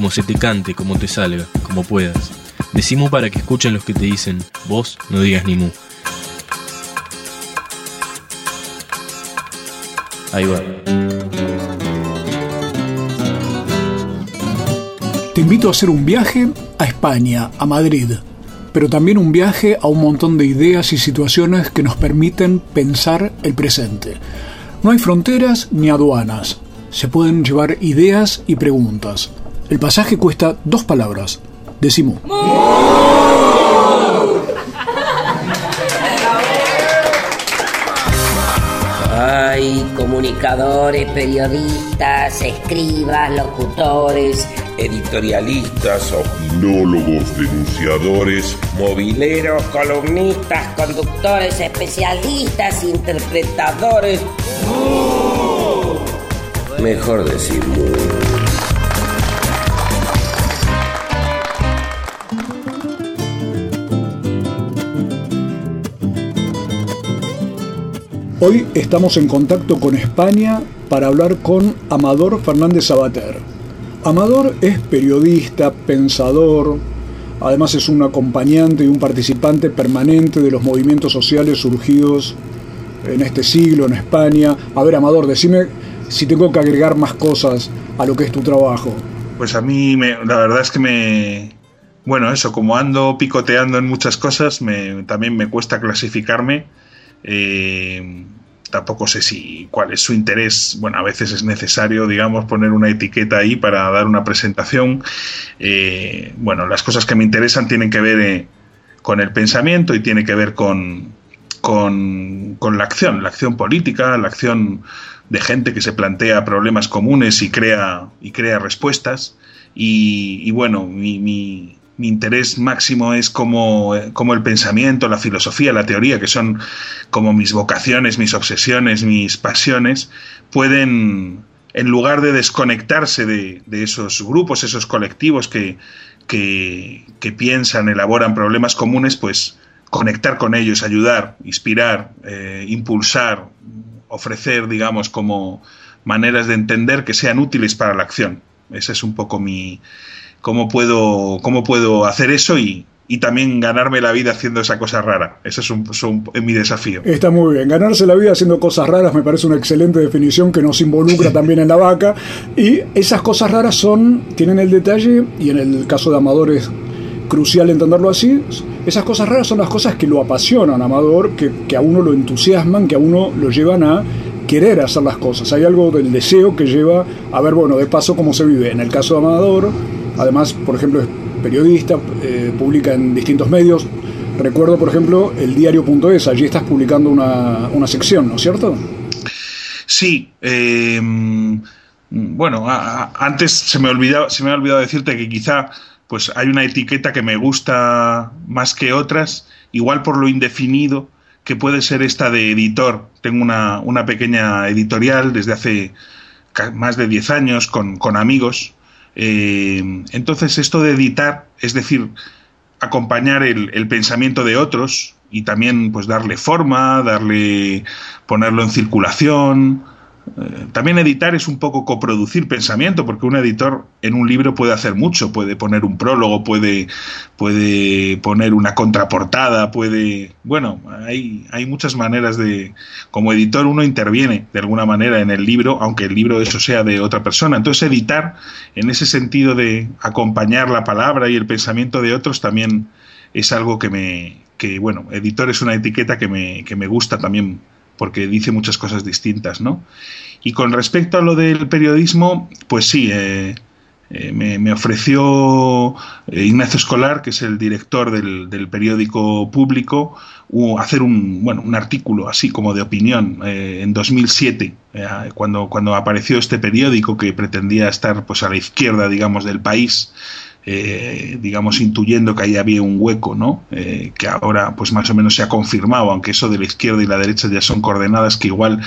como se te cante, como te salga, como puedas. Decimos para que escuchen los que te dicen, vos no digas ni mu. Ahí va. Te invito a hacer un viaje a España, a Madrid, pero también un viaje a un montón de ideas y situaciones que nos permiten pensar el presente. No hay fronteras ni aduanas. Se pueden llevar ideas y preguntas. El pasaje cuesta dos palabras. Decimos. Hay comunicadores, periodistas, escribas, locutores, editorialistas, opinólogos, denunciadores, mobileros, columnistas, conductores, especialistas, interpretadores. Mejor decir Hoy estamos en contacto con España para hablar con Amador Fernández Sabater. Amador es periodista, pensador, además es un acompañante y un participante permanente de los movimientos sociales surgidos en este siglo en España. A ver, Amador, decime si tengo que agregar más cosas a lo que es tu trabajo. Pues a mí la verdad es que me... Bueno, eso, como ando picoteando en muchas cosas, me, también me cuesta clasificarme eh, tampoco sé si cuál es su interés. Bueno, a veces es necesario, digamos, poner una etiqueta ahí para dar una presentación. Eh, bueno, las cosas que me interesan tienen que ver eh, con el pensamiento y tiene que ver con, con, la acción, la acción política, la acción de gente que se plantea problemas comunes y crea, y crea respuestas. Y, bueno, mi mi interés máximo es como, como, el pensamiento, la filosofía, la teoría, que son como mis vocaciones, mis obsesiones, mis pasiones, pueden, en lugar de desconectarse de, esos grupos, esos colectivos que, que, piensan, elaboran problemas comunes, pues conectar con ellos, ayudar, inspirar, eh, impulsar, ofrecer, digamos, como maneras de entender que sean útiles para la acción. Ese es un poco mi, cómo puedo, cómo puedo hacer eso y, y también ganarme la vida haciendo esa cosa rara. Ese es, un, mi desafío. Está muy bien. Ganarse la vida haciendo cosas raras me parece una excelente definición que nos involucra también en la vaca. Y esas cosas raras son, tienen el detalle, y en el caso de Amador es crucial entenderlo así, esas cosas raras son las cosas que lo apasionan, Amador, que, que a uno lo entusiasman, que a uno lo llevan a querer hacer las cosas. Hay algo del deseo que lleva a ver, bueno, de paso cómo se vive. En el caso de Amador, Además, por ejemplo, es periodista, eh, publica en distintos medios. Recuerdo, por ejemplo, el diario.es, allí estás publicando una, sección, ¿no es cierto? Sí. Eh, bueno, antes se me, olvidado, se me ha olvidado decirte que quizá pues hay una etiqueta que me gusta más que otras, igual por lo indefinido que puede ser esta de editor. Tengo una, una pequeña editorial desde hace más de 10 años con, con amigos eh, entonces, esto de editar, es decir, acompañar el, pensamiento de otros y también pues darle forma, darle ponerlo en circulación, también editar es un poco coproducir pensamiento, porque un editor en un libro puede hacer mucho, puede poner un prólogo, puede, puede poner una contraportada, puede... Bueno, hay, hay muchas maneras de... Como editor uno interviene de alguna manera en el libro, aunque el libro eso sea de otra persona. Entonces editar, en ese sentido de acompañar la palabra y el pensamiento de otros, también es algo que me... que bueno, editor es una etiqueta que me, que me gusta también porque dice muchas cosas distintas, ¿no? Y con respecto a lo del periodismo, pues sí, eh, eh, me, ofreció eh, Ignacio Escolar, que es el director del, periódico público, hacer un, bueno, un artículo así como de opinión eh, en 2007, cuando, cuando apareció este periódico que pretendía estar pues, a la izquierda, digamos, del país. Eh, digamos, intuyendo que ahí había un hueco, ¿no? Eh, que ahora, pues más o menos se ha confirmado, aunque eso de la izquierda y la derecha ya son coordenadas que igual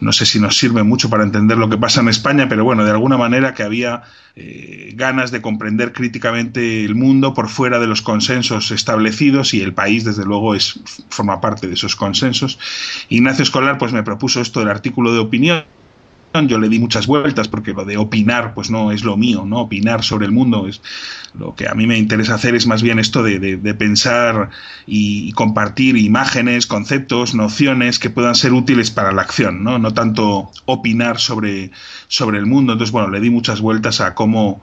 no sé si nos sirve mucho para entender lo que pasa en España, pero bueno, de alguna manera que había eh, ganas de comprender críticamente el mundo por fuera de los consensos establecidos y el país, desde luego, es forma parte de esos consensos. Ignacio Escolar, pues me propuso esto del artículo de opinión yo le di muchas vueltas porque lo de opinar pues no es lo mío, ¿no? Opinar sobre el mundo es lo que a mí me interesa hacer es más bien esto de, pensar y, compartir imágenes, conceptos, nociones que puedan ser útiles para la acción, ¿no? No tanto opinar sobre, sobre el mundo. Entonces, bueno, le di muchas vueltas a cómo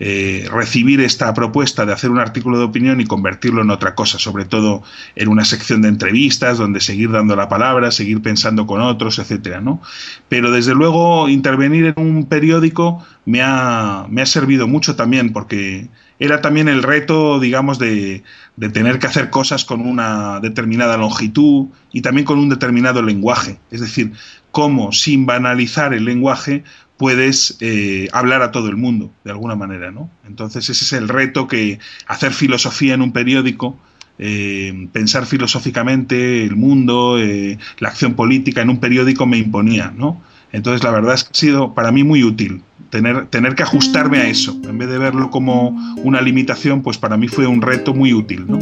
eh, recibir esta propuesta de hacer un artículo de opinión y convertirlo en otra cosa, sobre todo en una sección de entrevistas donde seguir dando la palabra, seguir pensando con otros, etcétera, ¿no? Pero desde luego intervenir en un periódico me ha, me ha servido mucho también porque era también el reto, digamos, de, de tener que hacer cosas con una determinada longitud y también con un determinado lenguaje. Es decir, cómo sin banalizar el lenguaje puedes eh, hablar a todo el mundo, de alguna manera, ¿no? Entonces ese es el reto que hacer filosofía en un periódico, eh, pensar filosóficamente el mundo, eh, la acción política en un periódico me imponía, ¿no? Entonces la verdad es que ha sido para mí muy útil tener, tener que ajustarme a eso. En vez de verlo como una limitación, pues para mí fue un reto muy útil, ¿no?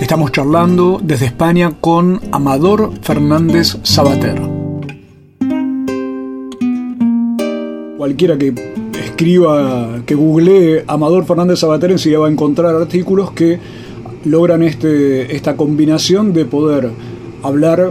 Estamos charlando desde España con Amador Fernández Sabater. Cualquiera que escriba, que googlee Amador Fernández Sabater enseguida va a encontrar artículos que logran este, esta combinación de poder hablar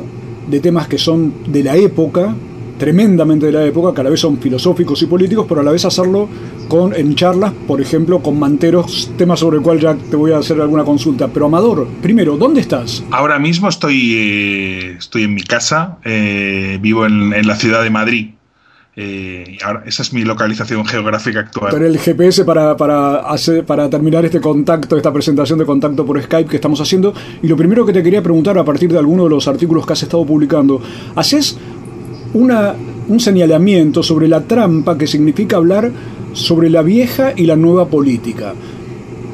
de temas que son de la época, tremendamente de la época, que a la vez son filosóficos y políticos, pero a la vez hacerlo con, en charlas, por ejemplo, con Manteros, tema sobre el cual ya te voy a hacer alguna consulta. Pero Amador, primero, ¿dónde estás? Ahora mismo estoy, eh, estoy en mi casa, eh, vivo en, en la ciudad de Madrid. Eh, ahora, esa es mi localización geográfica actual. Pero el GPS para, para, hacer, para terminar este contacto, esta presentación de contacto por Skype que estamos haciendo. Y lo primero que te quería preguntar a partir de alguno de los artículos que has estado publicando, ¿haces una, un señalamiento sobre la trampa que significa hablar sobre la vieja y la nueva política?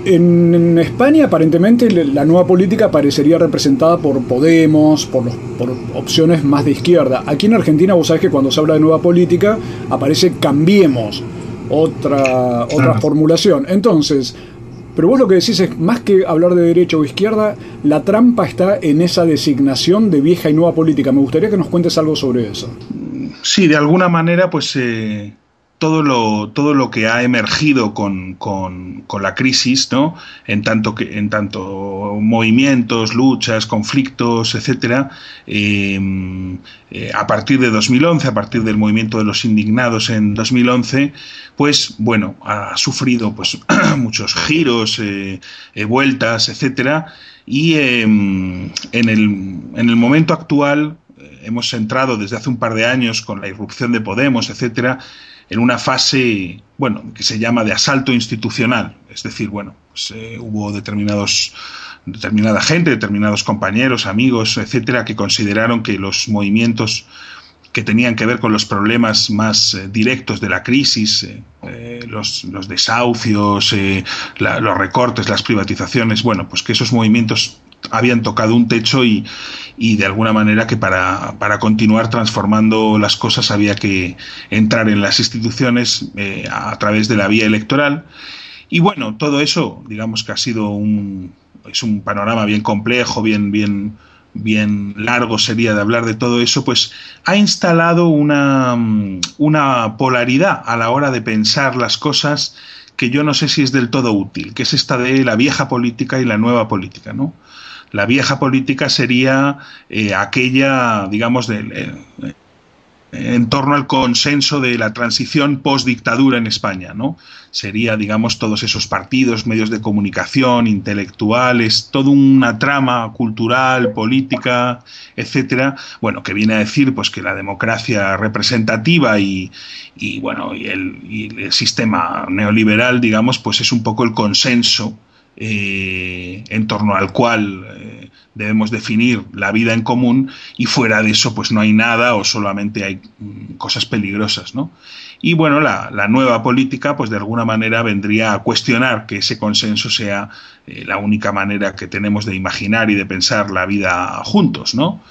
En, España, aparentemente, la nueva política parecería representada por Podemos, por, por opciones más de izquierda. Aquí en Argentina, vos sabés que cuando se habla de nueva política, aparece Cambiemos, otra, otra formulación. Entonces, pero vos lo que decís es, más que hablar de derecha o izquierda, la trampa está en esa designación de vieja y nueva política. Me gustaría que nos cuentes algo sobre eso. Sí, de alguna manera, pues... Eh todo lo, todo lo que ha emergido con, la crisis, ¿no? En tanto que, en tanto movimientos, luchas, conflictos, etcétera, em, eh, a partir de 2011, a partir del movimiento de los indignados en 2011, pues bueno, ha sufrido pues muchos giros, eh, eh, vueltas, etcétera, y em, en, el, en el momento actual hemos entrado desde hace un par de años con la irrupción de Podemos, etcétera, en una fase, bueno, que se llama de asalto institucional. Es decir, bueno, pues, eh, hubo determinados determinada gente, determinados compañeros, amigos, etcétera, que consideraron que los movimientos que tenían que ver con los problemas más eh, directos de la crisis, eh, los, los, desahucios, los recortes, las privatizaciones, bueno, pues que esos movimientos habían tocado un techo y, y de alguna manera que para, para, continuar transformando las cosas había que entrar en las instituciones eh, a través de la vía electoral. Y bueno, todo eso, digamos que ha sido un, es un panorama bien complejo, bien, bien, bien largo sería de hablar de todo eso, pues ha instalado una, una polaridad a la hora de pensar las cosas que yo no sé si es del todo útil, que es esta de la vieja política y la nueva política, ¿no? La vieja política sería eh, aquella, digamos, de, en torno al consenso de la transición post-dictadura en España, ¿no? Sería, digamos, todos esos partidos, medios de comunicación, intelectuales, toda una trama cultural, política, etcétera, bueno, que viene a decir pues que la democracia representativa y, bueno, y el, sistema neoliberal, digamos, pues es un poco el consenso eh, en torno al cual eh, debemos definir la vida en común y fuera de eso pues no hay nada o solamente hay mm, cosas peligrosas, ¿no? Y bueno, la, nueva política pues de alguna manera vendría a cuestionar que ese consenso sea eh, la única manera que tenemos de imaginar y de pensar la vida juntos, ¿no?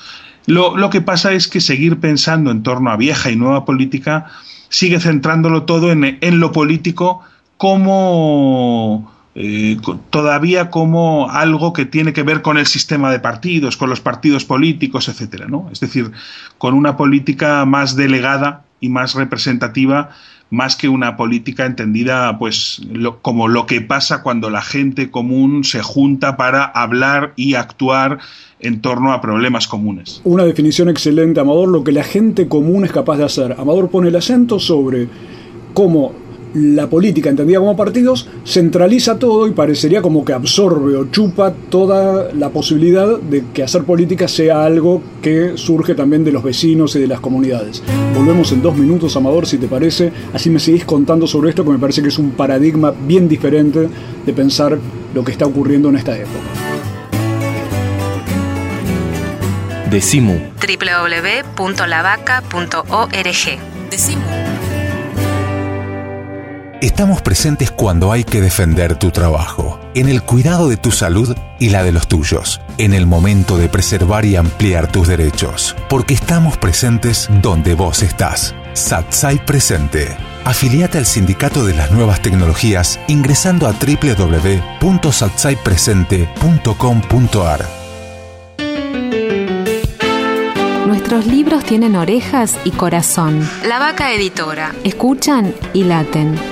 Lo, lo que pasa es que seguir pensando en torno a vieja y nueva política sigue centrándolo todo en, en lo político como eh, todavía como algo que tiene que ver con el sistema de partidos, con los partidos políticos, etcétera, ¿no? Es decir, con una política más delegada y más representativa, más que una política entendida, pues, como lo que pasa cuando la gente común se junta para hablar y actuar en torno a problemas comunes. Una definición excelente, Amador, lo que la gente común es capaz de hacer. Amador pone el acento sobre cómo la política entendida como partidos centraliza todo y parecería como que absorbe o chupa toda la posibilidad de que hacer política sea algo que surge también de los vecinos y de las comunidades. Volvemos en dos minutos, Amador, si te parece, así me seguís contando sobre esto que me parece que es un paradigma bien diferente de pensar lo que está ocurriendo en esta época. Decimu www.lavaca.org Decimu Estamos presentes cuando hay que defender tu trabajo, en el cuidado de tu salud y la de los tuyos, en el momento de preservar y ampliar tus derechos, porque estamos presentes donde vos estás. Satsai Presente. Afiliate al Sindicato de las Nuevas Tecnologías ingresando a www.satsaipresente.com.ar. Nuestros libros tienen orejas y corazón. La Vaca Editora. Escuchan y laten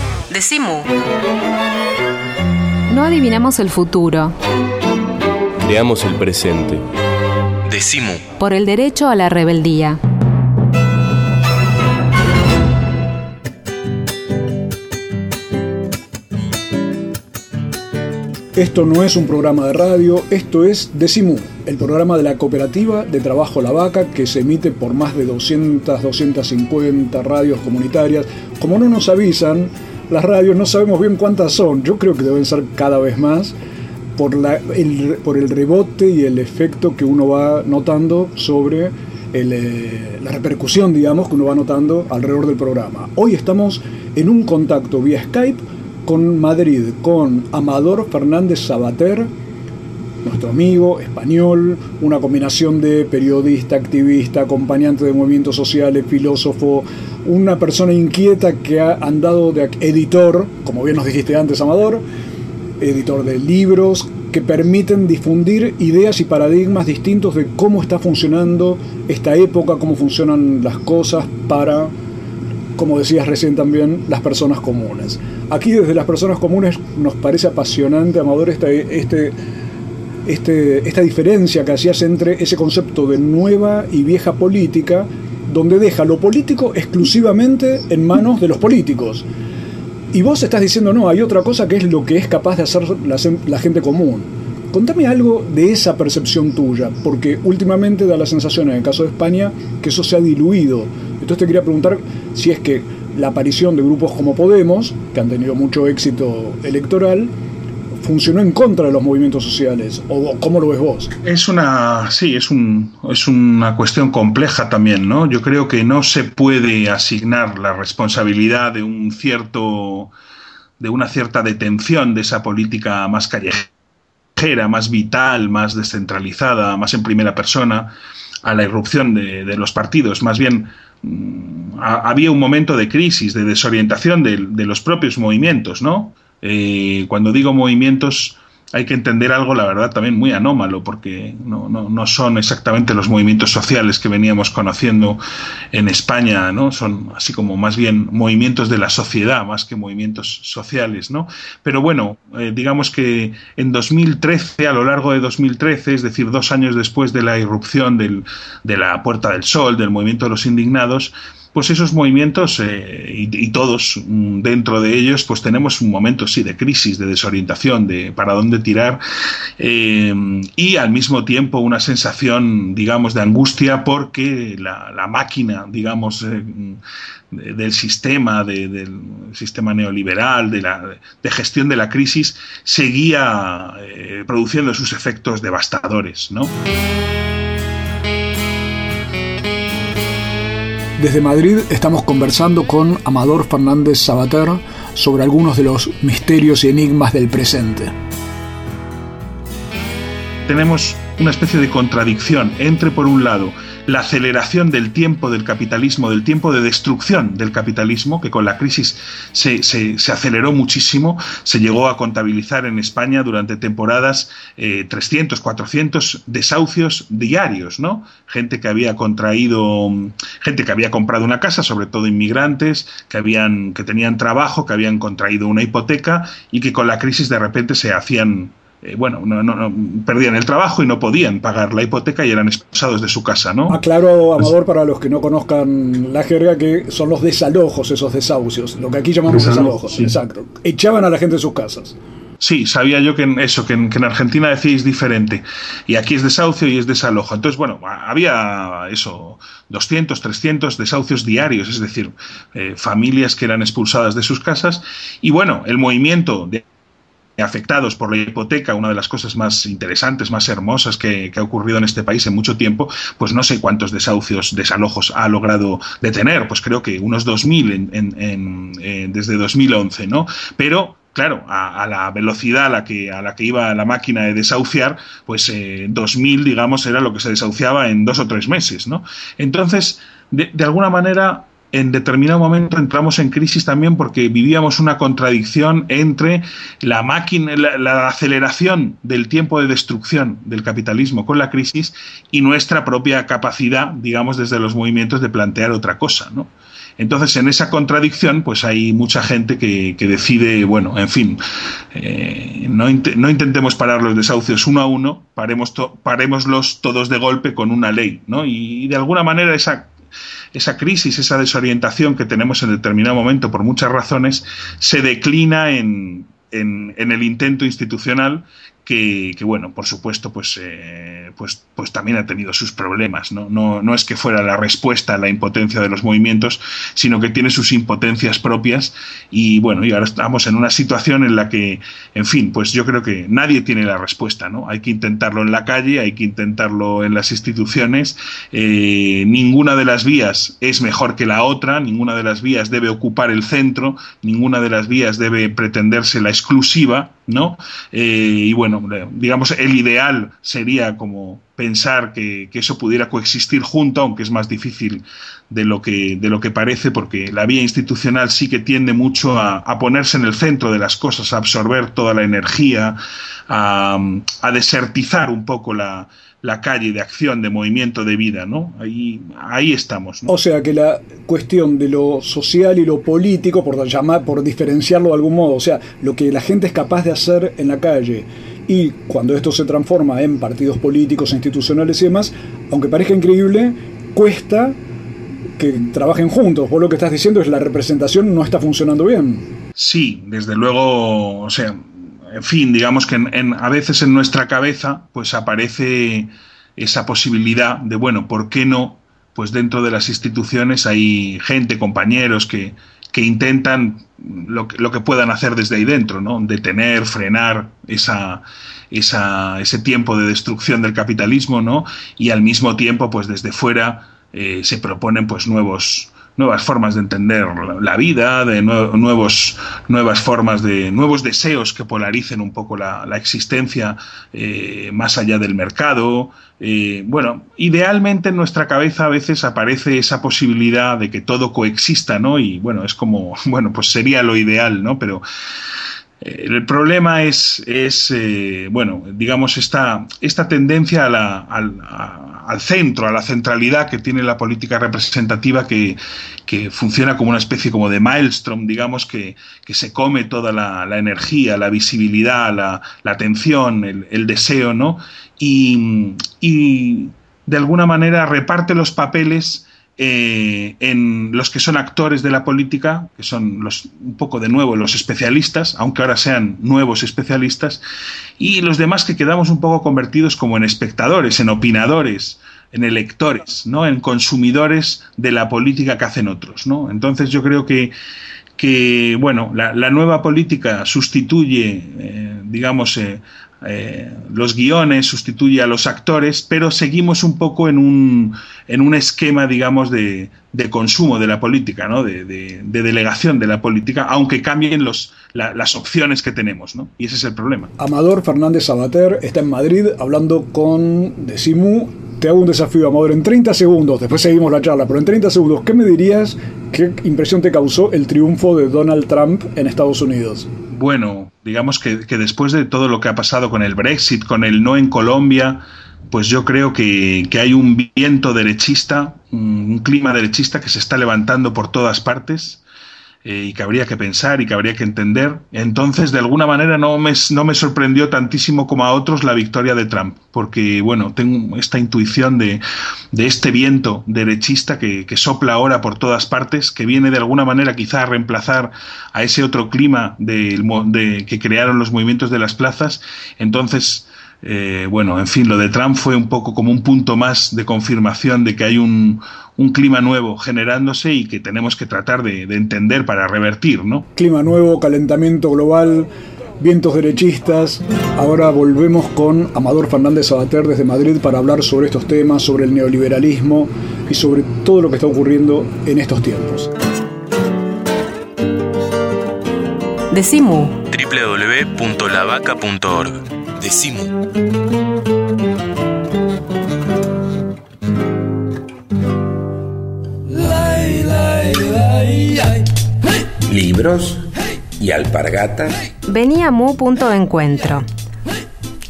Decimu. No adivinamos el futuro. Creamos el presente. Decimu. Por el derecho a la rebeldía. Esto no es un programa de radio, esto es Decimu, el programa de la cooperativa de trabajo La Vaca que se emite por más de 200, 250 radios comunitarias. Como no nos avisan, las radios, no sabemos bien cuántas son, yo creo que deben ser cada vez más por, la, el, por el rebote y el efecto que uno va notando sobre eh, la repercusión, digamos, que uno va notando alrededor del programa. Hoy estamos en un contacto vía Skype con Madrid, con Amador Fernández Sabater, nuestro amigo español, una combinación de periodista, activista, acompañante de movimientos sociales, filósofo, una persona inquieta que ha andado de editor, como bien nos dijiste antes, Amador, editor de libros que permiten difundir ideas y paradigmas distintos de cómo está funcionando esta época, cómo funcionan las cosas para, como decías recién también, las personas comunes. Aquí desde las personas comunes nos parece apasionante, Amador, este, este, esta diferencia que hacías entre ese concepto de nueva y vieja política, donde deja lo político exclusivamente en manos de los políticos. Y vos estás diciendo, no, hay otra cosa que es lo que es capaz de hacer la, gente común. Contame algo de esa percepción tuya, porque últimamente da la sensación, en el caso de España, que eso se ha diluido. Entonces te quería preguntar si es que la aparición de grupos como Podemos, que han tenido mucho éxito electoral, funcionó en contra de los movimientos sociales. ¿O cómo lo ves vos? Es una, sí, es, un, es una cuestión compleja también, ¿no? Yo creo que no se puede asignar la responsabilidad de un cierto, de una cierta detención de esa política más callejera, más vital, más descentralizada, más en primera persona, a la irrupción de, los partidos. Más bien, mm, había un momento de crisis, de desorientación de, de los propios movimientos, ¿no? Eh, cuando digo movimientos, hay que entender algo, la verdad, también muy anómalo, porque no, no, no, son exactamente los movimientos sociales que veníamos conociendo en España, ¿no? Son así como más bien movimientos de la sociedad, más que movimientos sociales, ¿no? Pero bueno, eh, digamos que en 2013, a lo largo de 2013, es decir, dos años después de la irrupción del, de la Puerta del Sol, del movimiento de los indignados, pues esos movimientos eh, y, todos mm, dentro de ellos pues tenemos un momento sí de crisis de desorientación de para dónde tirar eh, y al mismo tiempo una sensación digamos de angustia porque la, máquina digamos eh, del sistema del sistema neoliberal de la de gestión de la crisis seguía produciendo sus efectos devastadores no Desde Madrid estamos conversando con Amador Fernández Sabater sobre algunos de los misterios y enigmas del presente. Tenemos una especie de contradicción entre, por un lado, la aceleración del tiempo del capitalismo, del tiempo de destrucción del capitalismo, que con la crisis se, se, aceleró muchísimo, se llegó a contabilizar en España durante temporadas 300, eh, 400 desahucios diarios, ¿no? Gente que había contraído, gente que había comprado una casa, sobre todo inmigrantes, que, habían, que tenían trabajo, que habían contraído una hipoteca y que con la crisis de repente se hacían eh, bueno, no, no, perdían el trabajo y no podían pagar la hipoteca y eran expulsados de su casa, ¿no? Aclaro, Amador, para los que no conozcan la jerga, que son los desalojos, esos desahucios, lo que aquí llamamos desalojos, exacto. Echaban a la gente de sus casas. Sí, sabía yo que en eso, que en, Argentina decíais diferente. Y aquí es desahucio y es desalojo. Entonces, bueno, había eso, 200, 300 desahucios diarios, es decir, eh, familias que eran expulsadas de sus casas. Y bueno, el movimiento de afectados por la hipoteca, una de las cosas más interesantes, más hermosas que, ha ocurrido en este país en mucho tiempo, pues no sé cuántos desahucios, desalojos ha logrado detener, pues creo que unos 2.000 en, eh, desde 2011, ¿no? Pero claro, a, la velocidad a la que a la que iba la máquina de desahuciar, pues eh, 2000, digamos, era lo que se desahuciaba en dos o tres meses, ¿no? Entonces, de, de alguna manera, en determinado momento entramos en crisis también porque vivíamos una contradicción entre la máquina, la, aceleración del tiempo de destrucción del capitalismo con la crisis y nuestra propia capacidad, digamos, desde los movimientos de plantear otra cosa. Entonces, en esa contradicción, pues hay mucha gente que, decide, bueno, en fin, eh, no, intentemos parar los desahucios uno a uno, paremos parémoslos todos de golpe con una ley, ¿no? y de alguna manera esa esa crisis, esa desorientación que tenemos en determinado momento por muchas razones, se declina en, en, en el intento institucional que, bueno, por supuesto, pues, eh, pues, pues también ha tenido sus problemas. ¿no? ¿no? No es que fuera la respuesta a la impotencia de los movimientos, sino que tiene sus impotencias propias. Y bueno, y ahora estamos en una situación en la que, en fin, pues yo creo que nadie tiene la respuesta. ¿no? Hay que intentarlo en la calle, hay que intentarlo en las instituciones. Eh, ninguna de las vías es mejor que la otra, ninguna de las vías debe ocupar el centro, ninguna de las vías debe pretenderse la exclusiva. ¿No? Eh, y bueno, digamos, el ideal sería como pensar que, eso pudiera coexistir junto, aunque es más difícil de lo que, de lo que parece, porque la vía institucional sí que tiende mucho a, ponerse en el centro de las cosas, a absorber toda la energía, a desertizar un poco la, la calle de acción, de movimiento, de vida, ¿no? Ahí, ahí estamos. O sea que la cuestión de lo social y lo político, por llamar, por diferenciarlo de algún modo, o sea, lo que la gente es capaz de hacer en la calle y cuando esto se transforma en partidos políticos, institucionales y demás, aunque parezca increíble, cuesta que trabajen juntos. Vos lo que estás diciendo es la representación no está funcionando bien. Sí, desde luego, o sea, en fin, digamos que a veces en nuestra cabeza pues aparece esa posibilidad de, bueno, ¿por qué no? Pues dentro de las instituciones hay gente, compañeros que, que intentan lo que, lo que puedan hacer desde ahí dentro, ¿no? Detener, frenar esa, esa, ese tiempo de destrucción del capitalismo, ¿no? Y al mismo tiempo, pues desde fuera eh, se proponen pues nuevos nuevas formas de entender la vida, de nuevos, nuevas formas de nuevos deseos que polaricen un poco la, existencia eh, más allá del mercado. Eh, bueno, idealmente en nuestra cabeza a veces aparece esa posibilidad de que todo coexista, ¿no? Y bueno, es como, bueno, pues sería lo ideal, ¿no? Pero eh, el problema es, es bueno, digamos, esta, esta tendencia a la, al, centro, a la centralidad que tiene la política representativa que, funciona como una especie como de maelstrom, digamos, que, se come toda la, energía, la visibilidad, la, atención, el, el, deseo, ¿no? Y, y de alguna manera reparte los papeles eh, en los que son actores de la política, que son los, un poco de nuevo los especialistas, aunque ahora sean nuevos especialistas, y los demás que quedamos un poco convertidos como en espectadores, en opinadores, en electores, ¿no? en consumidores de la política que hacen otros. ¿no? Entonces yo creo que, que bueno, la, nueva política sustituye, eh, digamos, eh, eh, los guiones, sustituye a los actores, pero seguimos un poco en un, en un esquema, digamos, de, de consumo de la política, ¿no? de, de, delegación de la política, aunque cambien los, las opciones que tenemos. ¿no? Y ese es el problema. Amador Fernández Sabater está en Madrid hablando con Decimu. Te hago un desafío, Amador, en 30 segundos, después seguimos la charla, pero en 30 segundos, ¿qué me dirías, qué impresión te causó el triunfo de Donald Trump en Estados Unidos? bueno, digamos que, después de todo lo que ha pasado con el Brexit, con el no en Colombia, pues yo creo que, hay un viento derechista, un, clima derechista que se está levantando por todas partes eh, y que habría que pensar y que habría que entender. Entonces, de alguna manera, no me, no me sorprendió tantísimo como a otros la victoria de Trump, porque, bueno, tengo esta intuición de, de este viento derechista que, que, sopla ahora por todas partes, que viene de alguna manera quizá a reemplazar a ese otro clima de, de que crearon los movimientos de las plazas. Entonces, eh, bueno, en fin, lo de Trump fue un poco como un punto más de confirmación de que hay un, un clima nuevo generándose y que tenemos que tratar de, entender para revertir, ¿no? Clima nuevo, calentamiento global, vientos derechistas. Ahora volvemos con Amador Fernández Sabater desde Madrid para hablar sobre estos temas, sobre el neoliberalismo y sobre todo lo que está ocurriendo en estos tiempos. Decimu www.lavaca.org Decimu libros y alpargatas. Venía Mu punto de encuentro.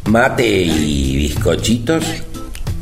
Mate y bizcochitos.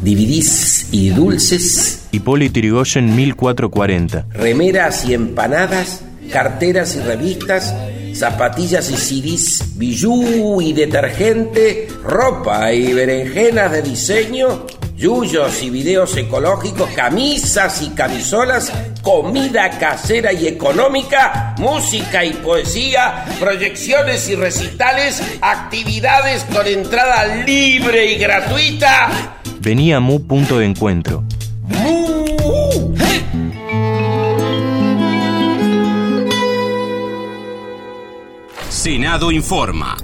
Dividís y dulces. Hipólito Yrigoyen 1440. Remeras y empanadas. Carteras y revistas. Zapatillas y CDs. Bijú y detergente. Ropa y berenjenas de diseño yuyos y videos ecológicos, camisas y camisolas, comida casera y económica, música y poesía, proyecciones y recitales, actividades con entrada libre y gratuita. Venía Mu punto de encuentro. Senado informa.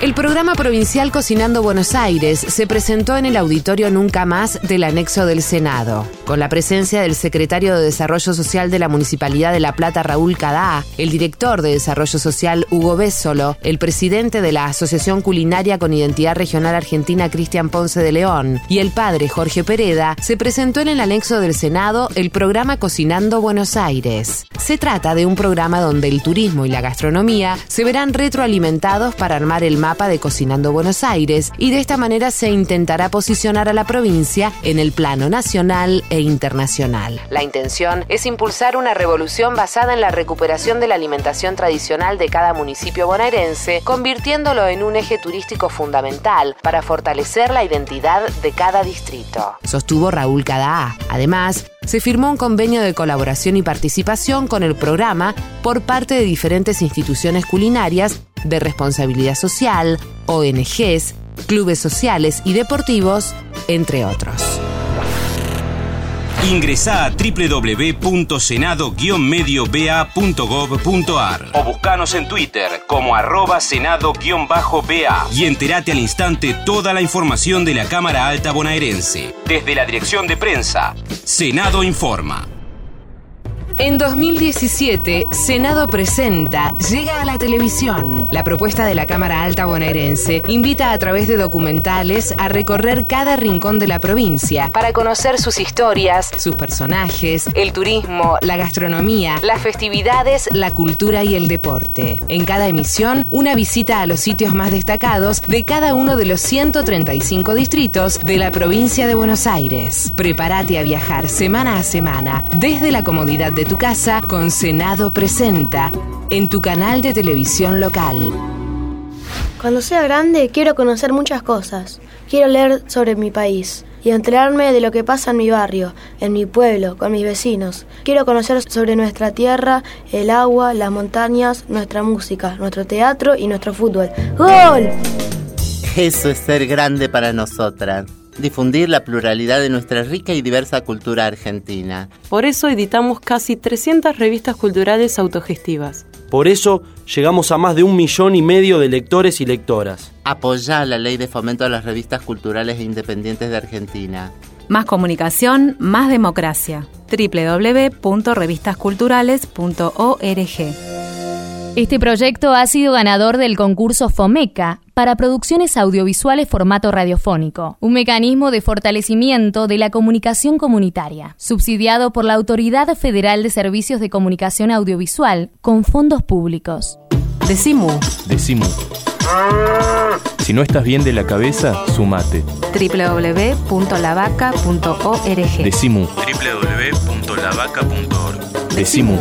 El programa provincial Cocinando Buenos Aires se presentó en el auditorio Nunca Más del anexo del Senado, con la presencia del secretario de Desarrollo Social de la Municipalidad de La Plata, Raúl Cadá, el director de Desarrollo Social, Hugo Bésolo, el presidente de la Asociación Culinaria con Identidad Regional Argentina, Cristian Ponce de León, y el padre Jorge Pereda, se presentó en el anexo del Senado el programa Cocinando Buenos Aires. Se trata de un programa donde el turismo y la gastronomía se verán retroalimentados para armar el mapa de Cocinando Buenos Aires y de esta manera se intentará posicionar a la provincia en el plano nacional e internacional. La intención es impulsar una revolución basada en la recuperación de la alimentación tradicional de cada municipio bonaerense, convirtiéndolo en un eje turístico fundamental para fortalecer la identidad de cada distrito, sostuvo Raúl Cadaá. Además, se firmó un convenio de colaboración y participación con el programa por parte de diferentes instituciones culinarias de responsabilidad social, ONGs, clubes sociales y deportivos, entre otros. Ingresá a www.senado-medio-ba.gov.ar o buscanos en Twitter como arroba senado-ba y entérate al instante toda la información de la Cámara Alta Bonaerense. Desde la Dirección de Prensa, Senado Informa. En 2017, Senado presenta Llega a la televisión. La propuesta de la Cámara Alta bonaerense invita a través de documentales a recorrer cada rincón de la provincia para conocer sus historias, sus personajes, el turismo, la gastronomía, las festividades, la cultura y el deporte. En cada emisión, una visita a los sitios más destacados de cada uno de los 135 distritos de la provincia de Buenos Aires. Prepárate a viajar semana a semana desde la comodidad de tu casa con Senado Presenta en tu canal de televisión local. Cuando sea grande quiero conocer muchas cosas. Quiero leer sobre mi país y enterarme de lo que pasa en mi barrio, en mi pueblo, con mis vecinos. Quiero conocer sobre nuestra tierra, el agua, las montañas, nuestra música, nuestro teatro y nuestro fútbol. ¡Gol! Eso es ser grande para nosotras difundir la pluralidad de nuestra rica y diversa cultura argentina. Por eso editamos casi 300 revistas culturales autogestivas. Por eso llegamos a más de un millón y medio de lectores y lectoras. Apoya la ley de fomento a las revistas culturales e independientes de Argentina. Más comunicación, más democracia. www.revistasculturales.org este proyecto ha sido ganador del concurso FOMECA para producciones audiovisuales formato radiofónico, un mecanismo de fortalecimiento de la comunicación comunitaria, subsidiado por la Autoridad Federal de Servicios de Comunicación Audiovisual con fondos públicos. Decimu. Decimu. Si no estás bien de la cabeza, sumate. www.lavaca.org. Decimu. www.lavaca.org. Decimu.